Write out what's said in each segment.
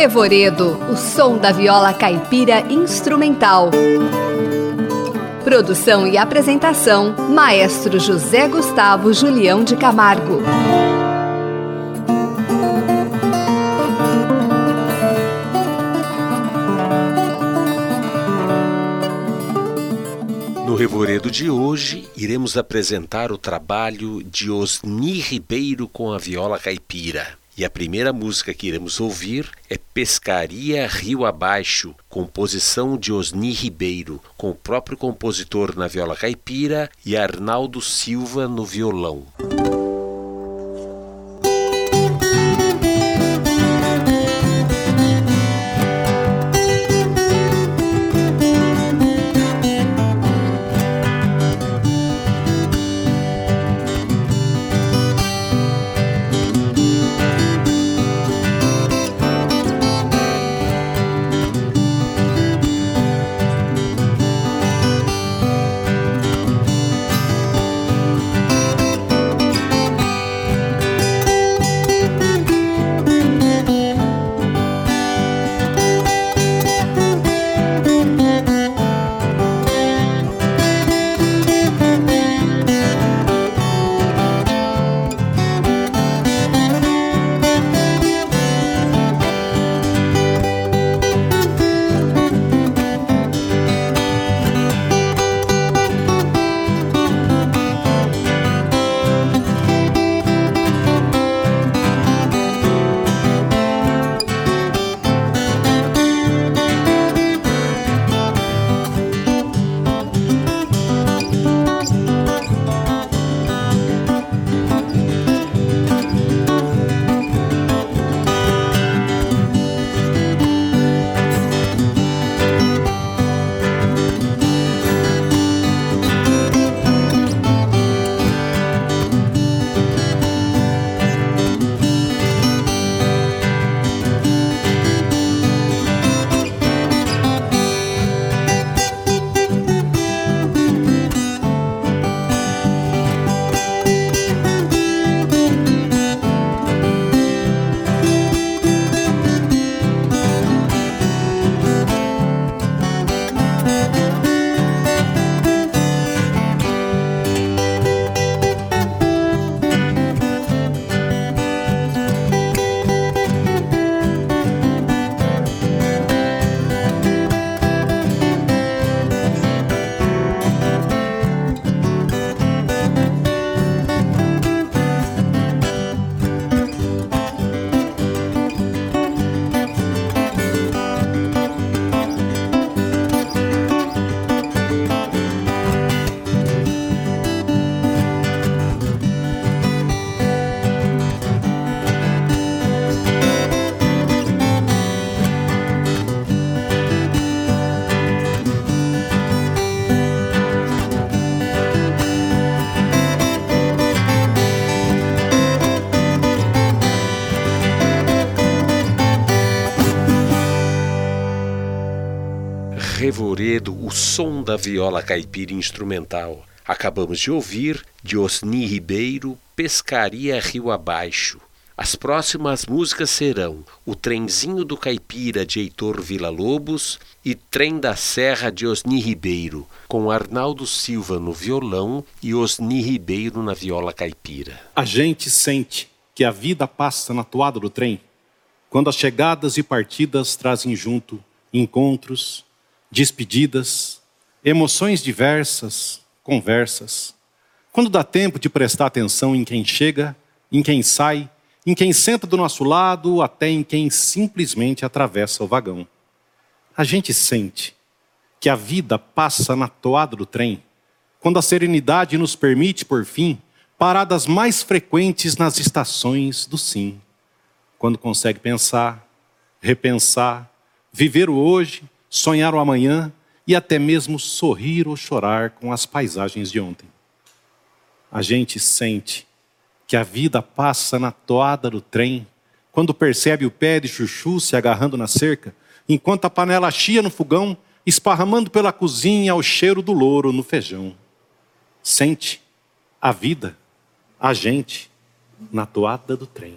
Revoredo, o som da viola caipira instrumental. Produção e apresentação: Maestro José Gustavo Julião de Camargo. No Revoredo de hoje, iremos apresentar o trabalho de Osni Ribeiro com a viola caipira. E a primeira música que iremos ouvir é Pescaria Rio Abaixo, composição de Osni Ribeiro, com o próprio compositor na viola caipira e Arnaldo Silva no violão. O som da viola caipira instrumental. Acabamos de ouvir de Osni Ribeiro, Pescaria Rio Abaixo. As próximas músicas serão O Trenzinho do Caipira de Heitor Villa-Lobos e Trem da Serra de Osni Ribeiro, com Arnaldo Silva no violão e Osni Ribeiro na viola caipira. A gente sente que a vida passa na toada do trem, quando as chegadas e partidas trazem junto encontros, despedidas, emoções diversas, conversas. Quando dá tempo de prestar atenção em quem chega, em quem sai, em quem senta do nosso lado, até em quem simplesmente atravessa o vagão. A gente sente que a vida passa na toada do trem, quando a serenidade nos permite, por fim, paradas mais frequentes nas estações do sim. Quando consegue pensar, repensar, viver o hoje sonhar o amanhã e até mesmo sorrir ou chorar com as paisagens de ontem. A gente sente que a vida passa na toada do trem quando percebe o pé de chuchu se agarrando na cerca, enquanto a panela chia no fogão, esparramando pela cozinha o cheiro do louro no feijão. Sente a vida, a gente, na toada do trem.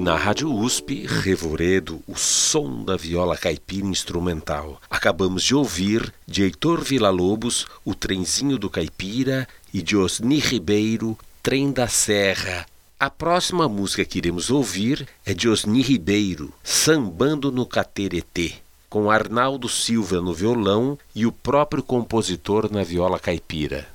Na Rádio USP, Revoredo, o som da viola caipira instrumental. Acabamos de ouvir de Heitor Villa-Lobos, O Trenzinho do Caipira e de Osni Ribeiro, Trem da Serra. A próxima música que iremos ouvir é de Osni Ribeiro, Sambando no Cateretê, com Arnaldo Silva no violão e o próprio compositor na viola caipira.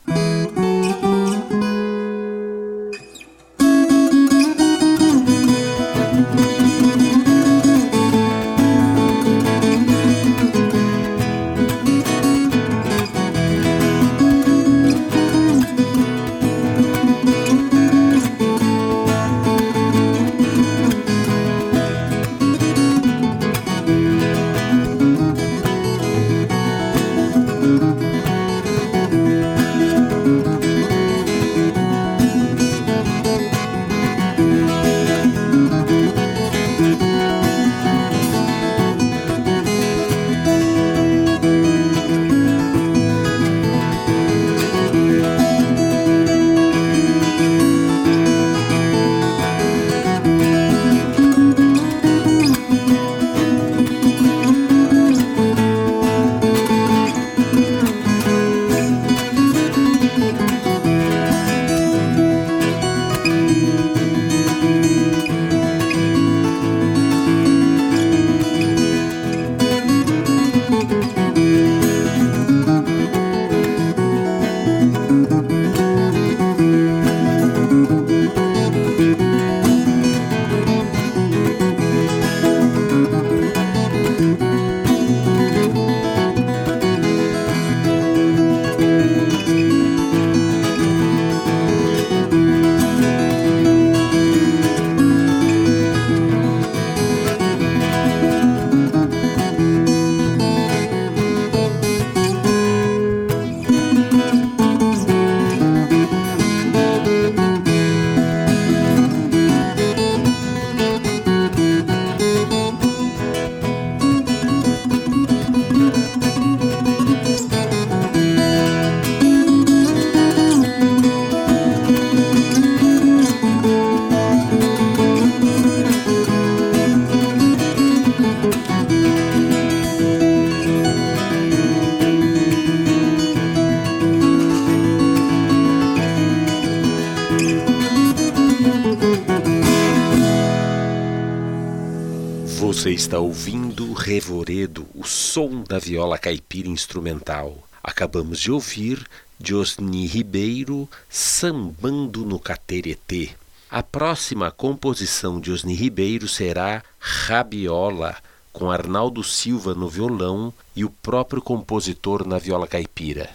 Está ouvindo Revoredo, o som da viola caipira instrumental. Acabamos de ouvir Diosni Ribeiro sambando no Cateretê. A próxima composição de Osni Ribeiro será Rabiola, com Arnaldo Silva no violão e o próprio compositor na viola caipira.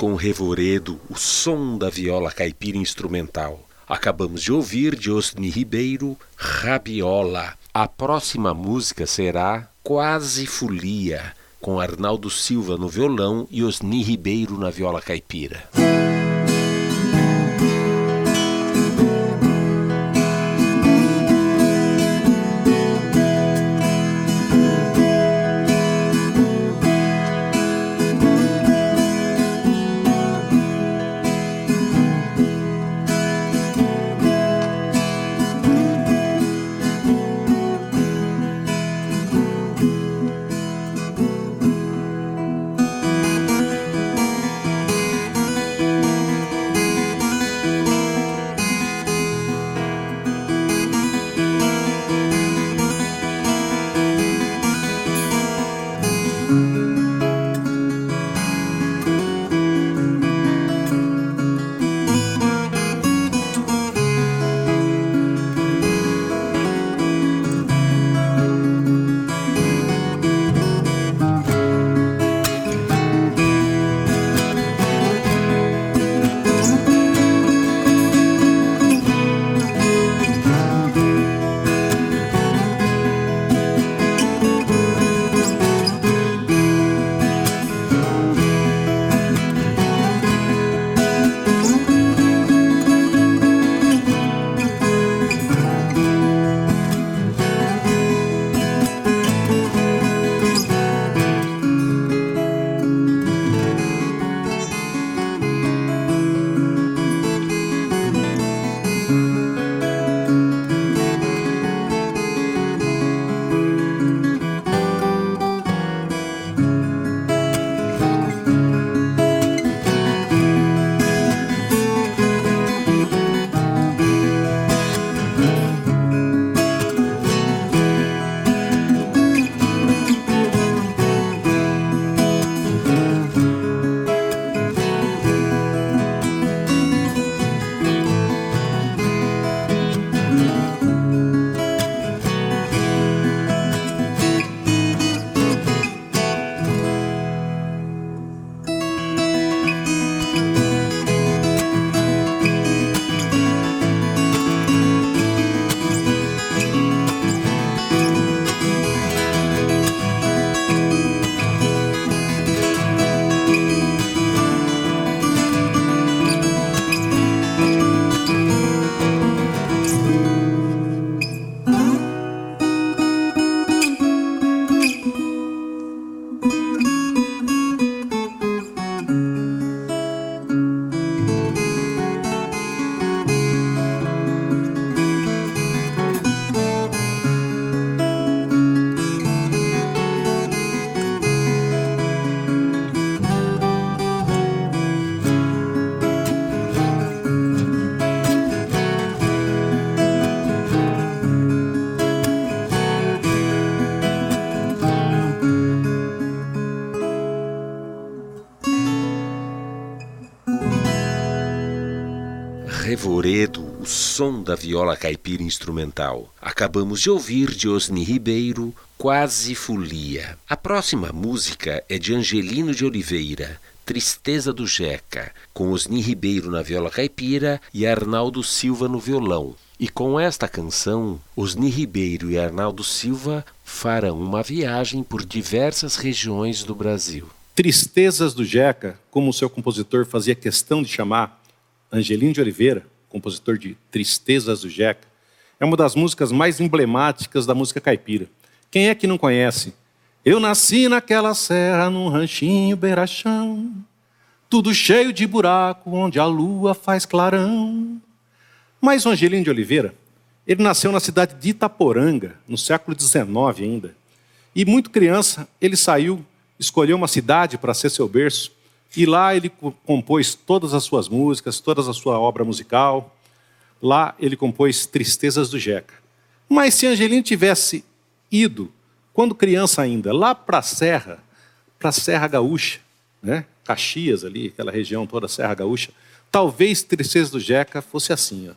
Com o Revoredo, o som da viola caipira instrumental. Acabamos de ouvir de Osni Ribeiro, Rabiola. A próxima música será Quase Folia, com Arnaldo Silva no violão e Osni Ribeiro na viola caipira. Da viola caipira instrumental. Acabamos de ouvir de Osni Ribeiro, Quase Folia. A próxima música é de Angelino de Oliveira, Tristeza do Jeca, com Osni Ribeiro na viola caipira e Arnaldo Silva no violão. E com esta canção, Osni Ribeiro e Arnaldo Silva farão uma viagem por diversas regiões do Brasil. Tristezas do Jeca, como o seu compositor fazia questão de chamar Angelino de Oliveira, compositor de Tristezas do Jeca, é uma das músicas mais emblemáticas da música caipira. Quem é que não conhece? Eu nasci naquela serra, num ranchinho beirachão, tudo cheio de buraco, onde a lua faz clarão. Mas o Angelino de Oliveira, ele nasceu na cidade de Itaporanga, no século XIX ainda. E muito criança, ele saiu, escolheu uma cidade para ser seu berço, e lá ele compôs todas as suas músicas, toda a sua obra musical. Lá ele compôs Tristezas do Jeca. Mas se Angelino tivesse ido, quando criança ainda, lá para a Serra, para a Serra Gaúcha, né? Caxias ali, aquela região toda, Serra Gaúcha, talvez Tristezas do Jeca fosse assim, ó.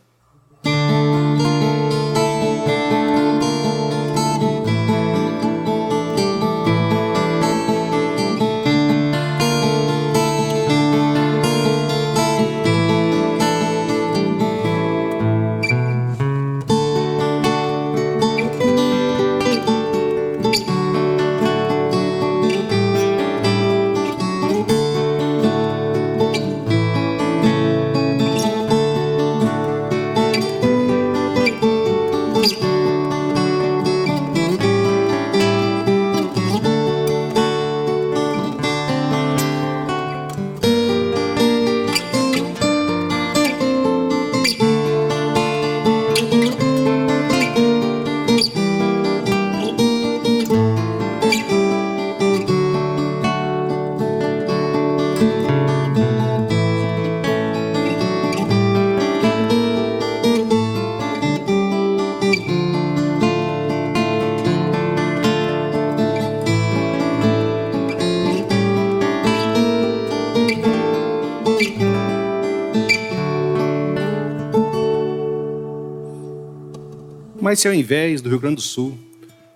Mas se ao invés do Rio Grande do Sul,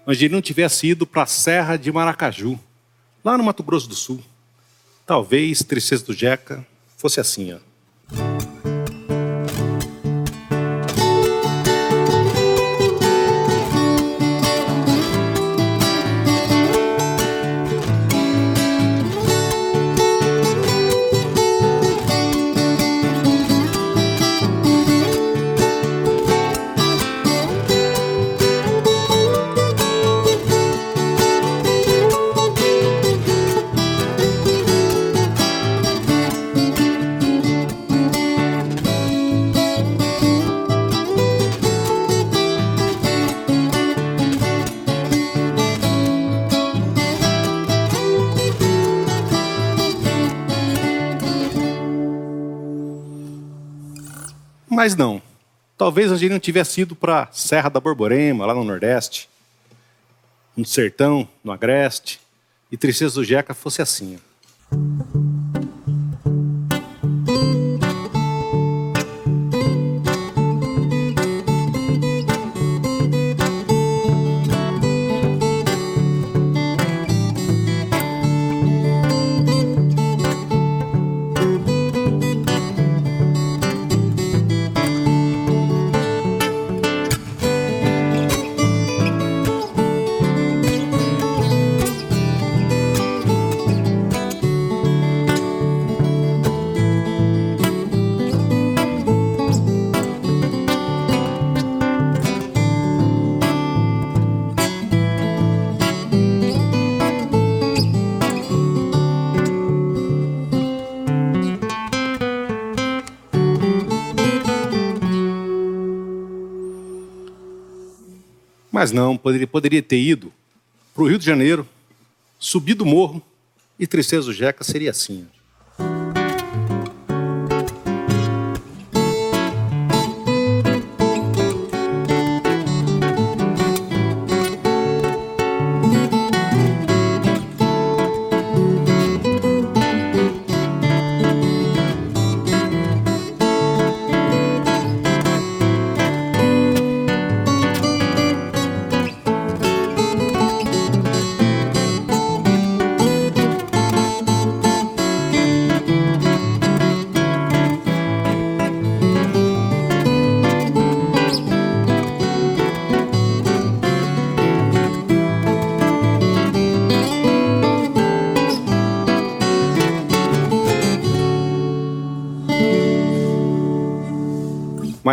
Angelino tivesse ido para a Serra de Maracaju, lá no Mato Grosso do Sul, talvez Tristeza do Jeca fosse assim, ó. Talvez Angelino tivesse ido para Serra da Borborema, lá no Nordeste, no Sertão, no Agreste, e Tristeza do Jeca fosse assim. Mas não, poderia, poderia ter ido para o Rio de Janeiro, subido o morro, e Tristeza do Jeca seria assim.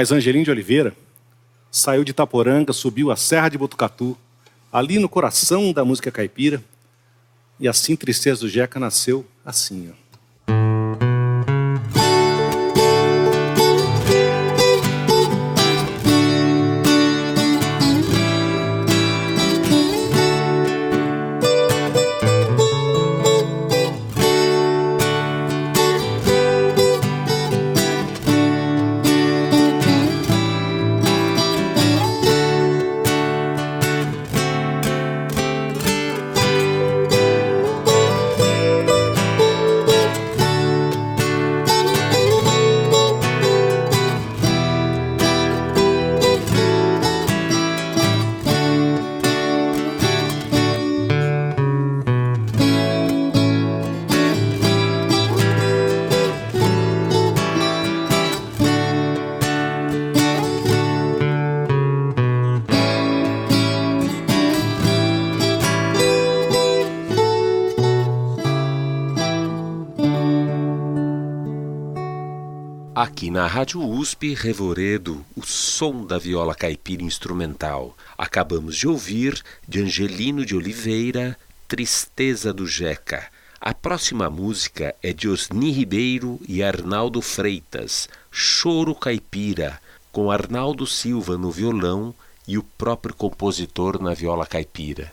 Mas Angelim de Oliveira saiu de Itaporanga, subiu a Serra de Botucatu, ali no coração da música caipira, e assim Tristeza do Jeca nasceu assim, ó. Na Rádio USP, Revoredo, o som da viola caipira instrumental. Acabamos de ouvir de Angelino de Oliveira, Tristeza do Jeca. A próxima música é de Osni Ribeiro e Arnaldo Freitas, Choro Caipira, com Arnaldo Silva no violão e o próprio compositor na viola caipira.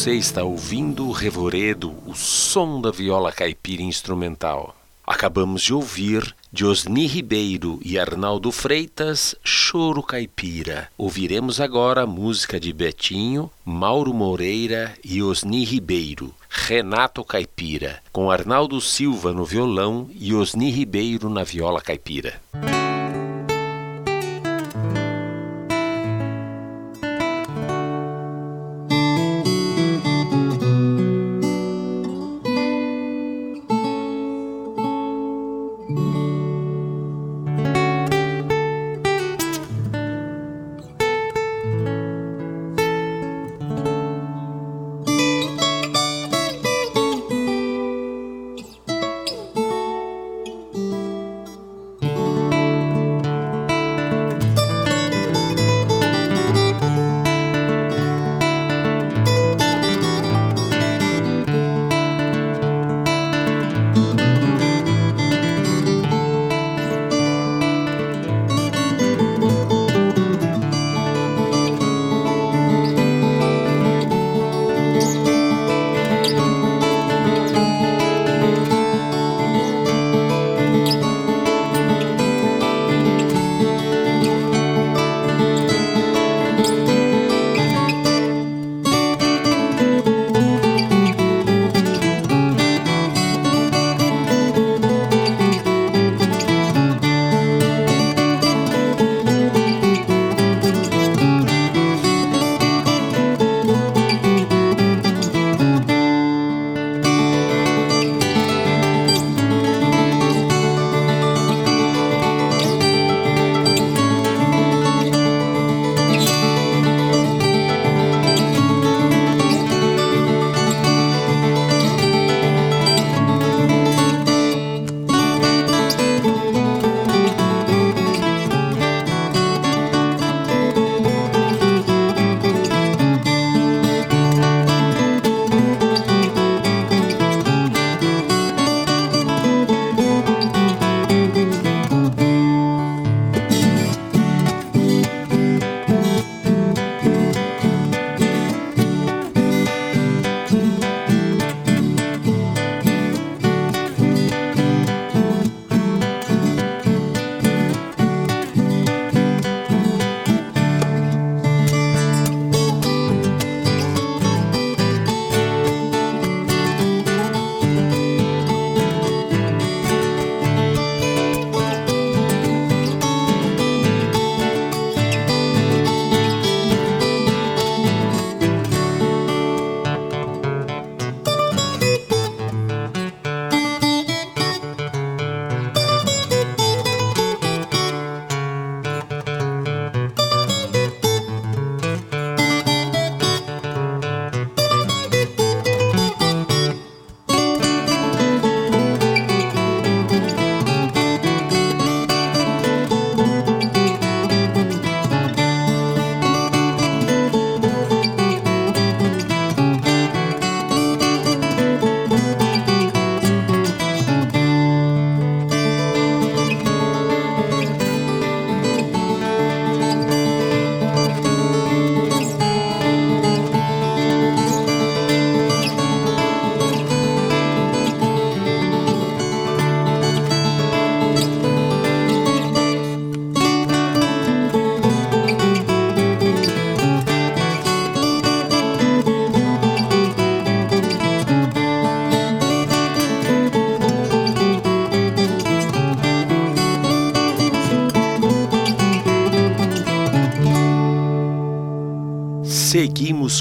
Você está ouvindo o Revoredo, o som da viola caipira instrumental. Acabamos de ouvir de Osni Ribeiro e Arnaldo Freitas, Choro Caipira. Ouviremos agora música de Betinho, Mauro Moreira e Osni Ribeiro, Renato Caipira, com Arnaldo Silva no violão e Osni Ribeiro na viola caipira.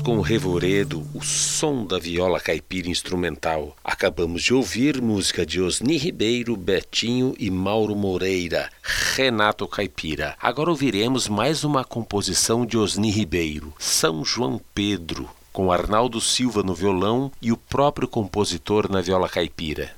Com o Revoredo, o som da viola caipira instrumental. Acabamos de ouvir música de Osni Ribeiro, Betinho e Mauro Moreira, Renato Caipira. Agora ouviremos mais uma composição de Osni Ribeiro, São João Pedro, com Arnaldo Silva no violão e o próprio compositor na viola caipira.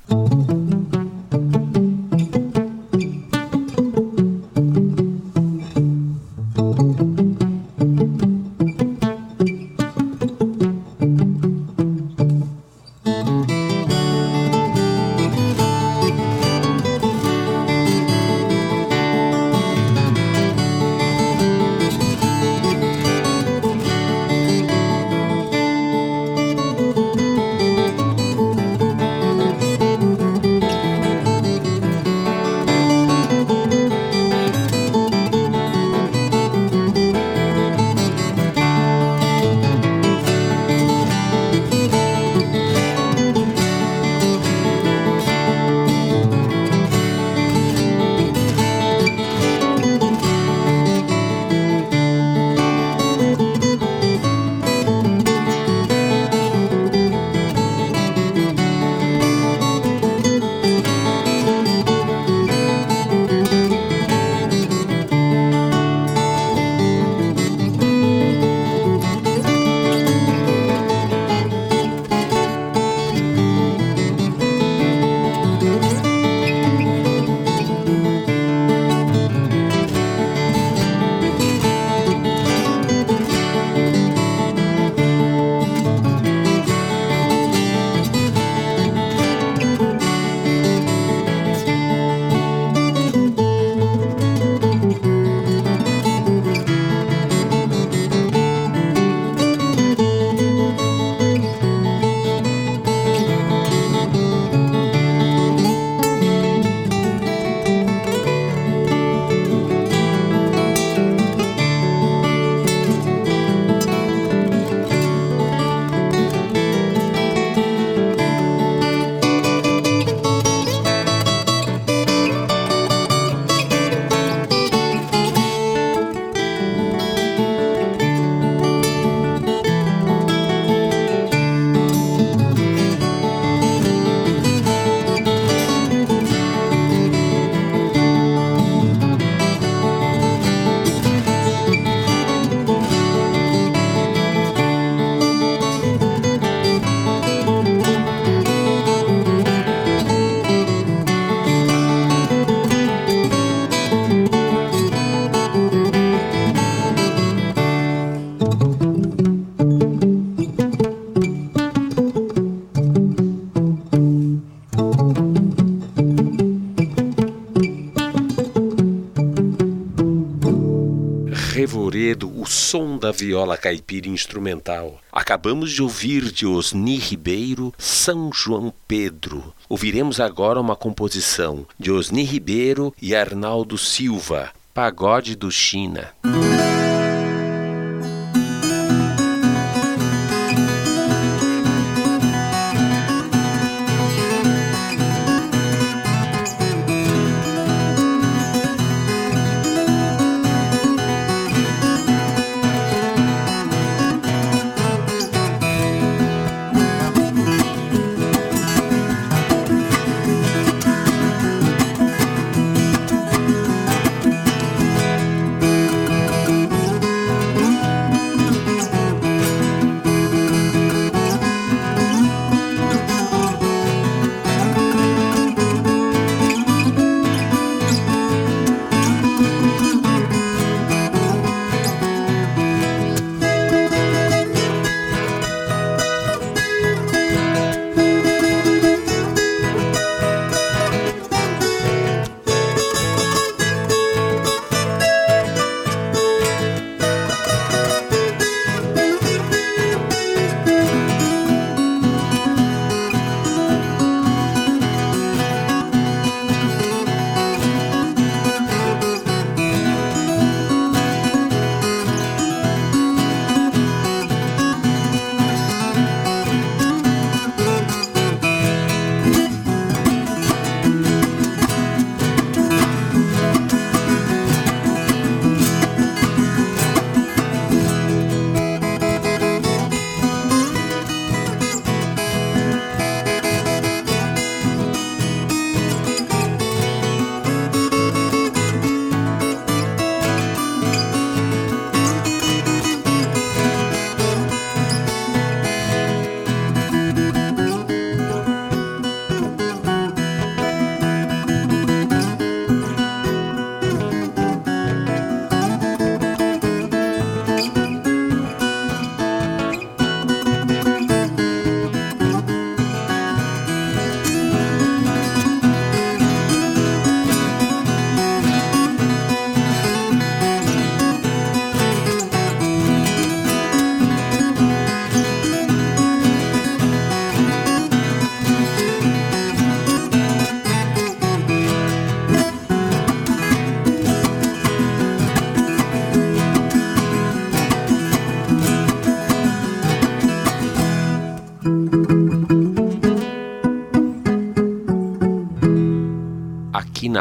Da viola caipira instrumental. Acabamos de ouvir de Osni Ribeiro São João Pedro. Ouviremos agora uma composição de Osni Ribeiro e Arnaldo Silva, Pagode do China.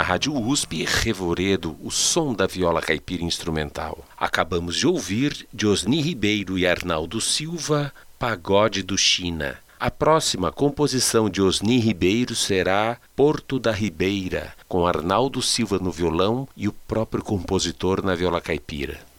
Na Rádio USP, Revoredo, o som da viola caipira instrumental. Acabamos de ouvir de Osni Ribeiro e Arnaldo Silva, Pagode do China. A próxima composição de Osni Ribeiro será Porto da Ribeira, com Arnaldo Silva no violão e o próprio compositor na viola caipira.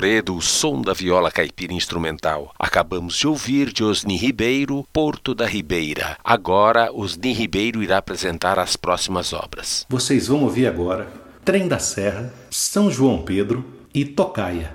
Toledo, o som da viola caipira instrumental. Acabamos de ouvir de Osni Ribeiro, Porto da Ribeira. Agora, Osni Ribeiro irá apresentar as próximas obras. Vocês vão ouvir agora Trem da Serra, São João Pedro e Tocaia.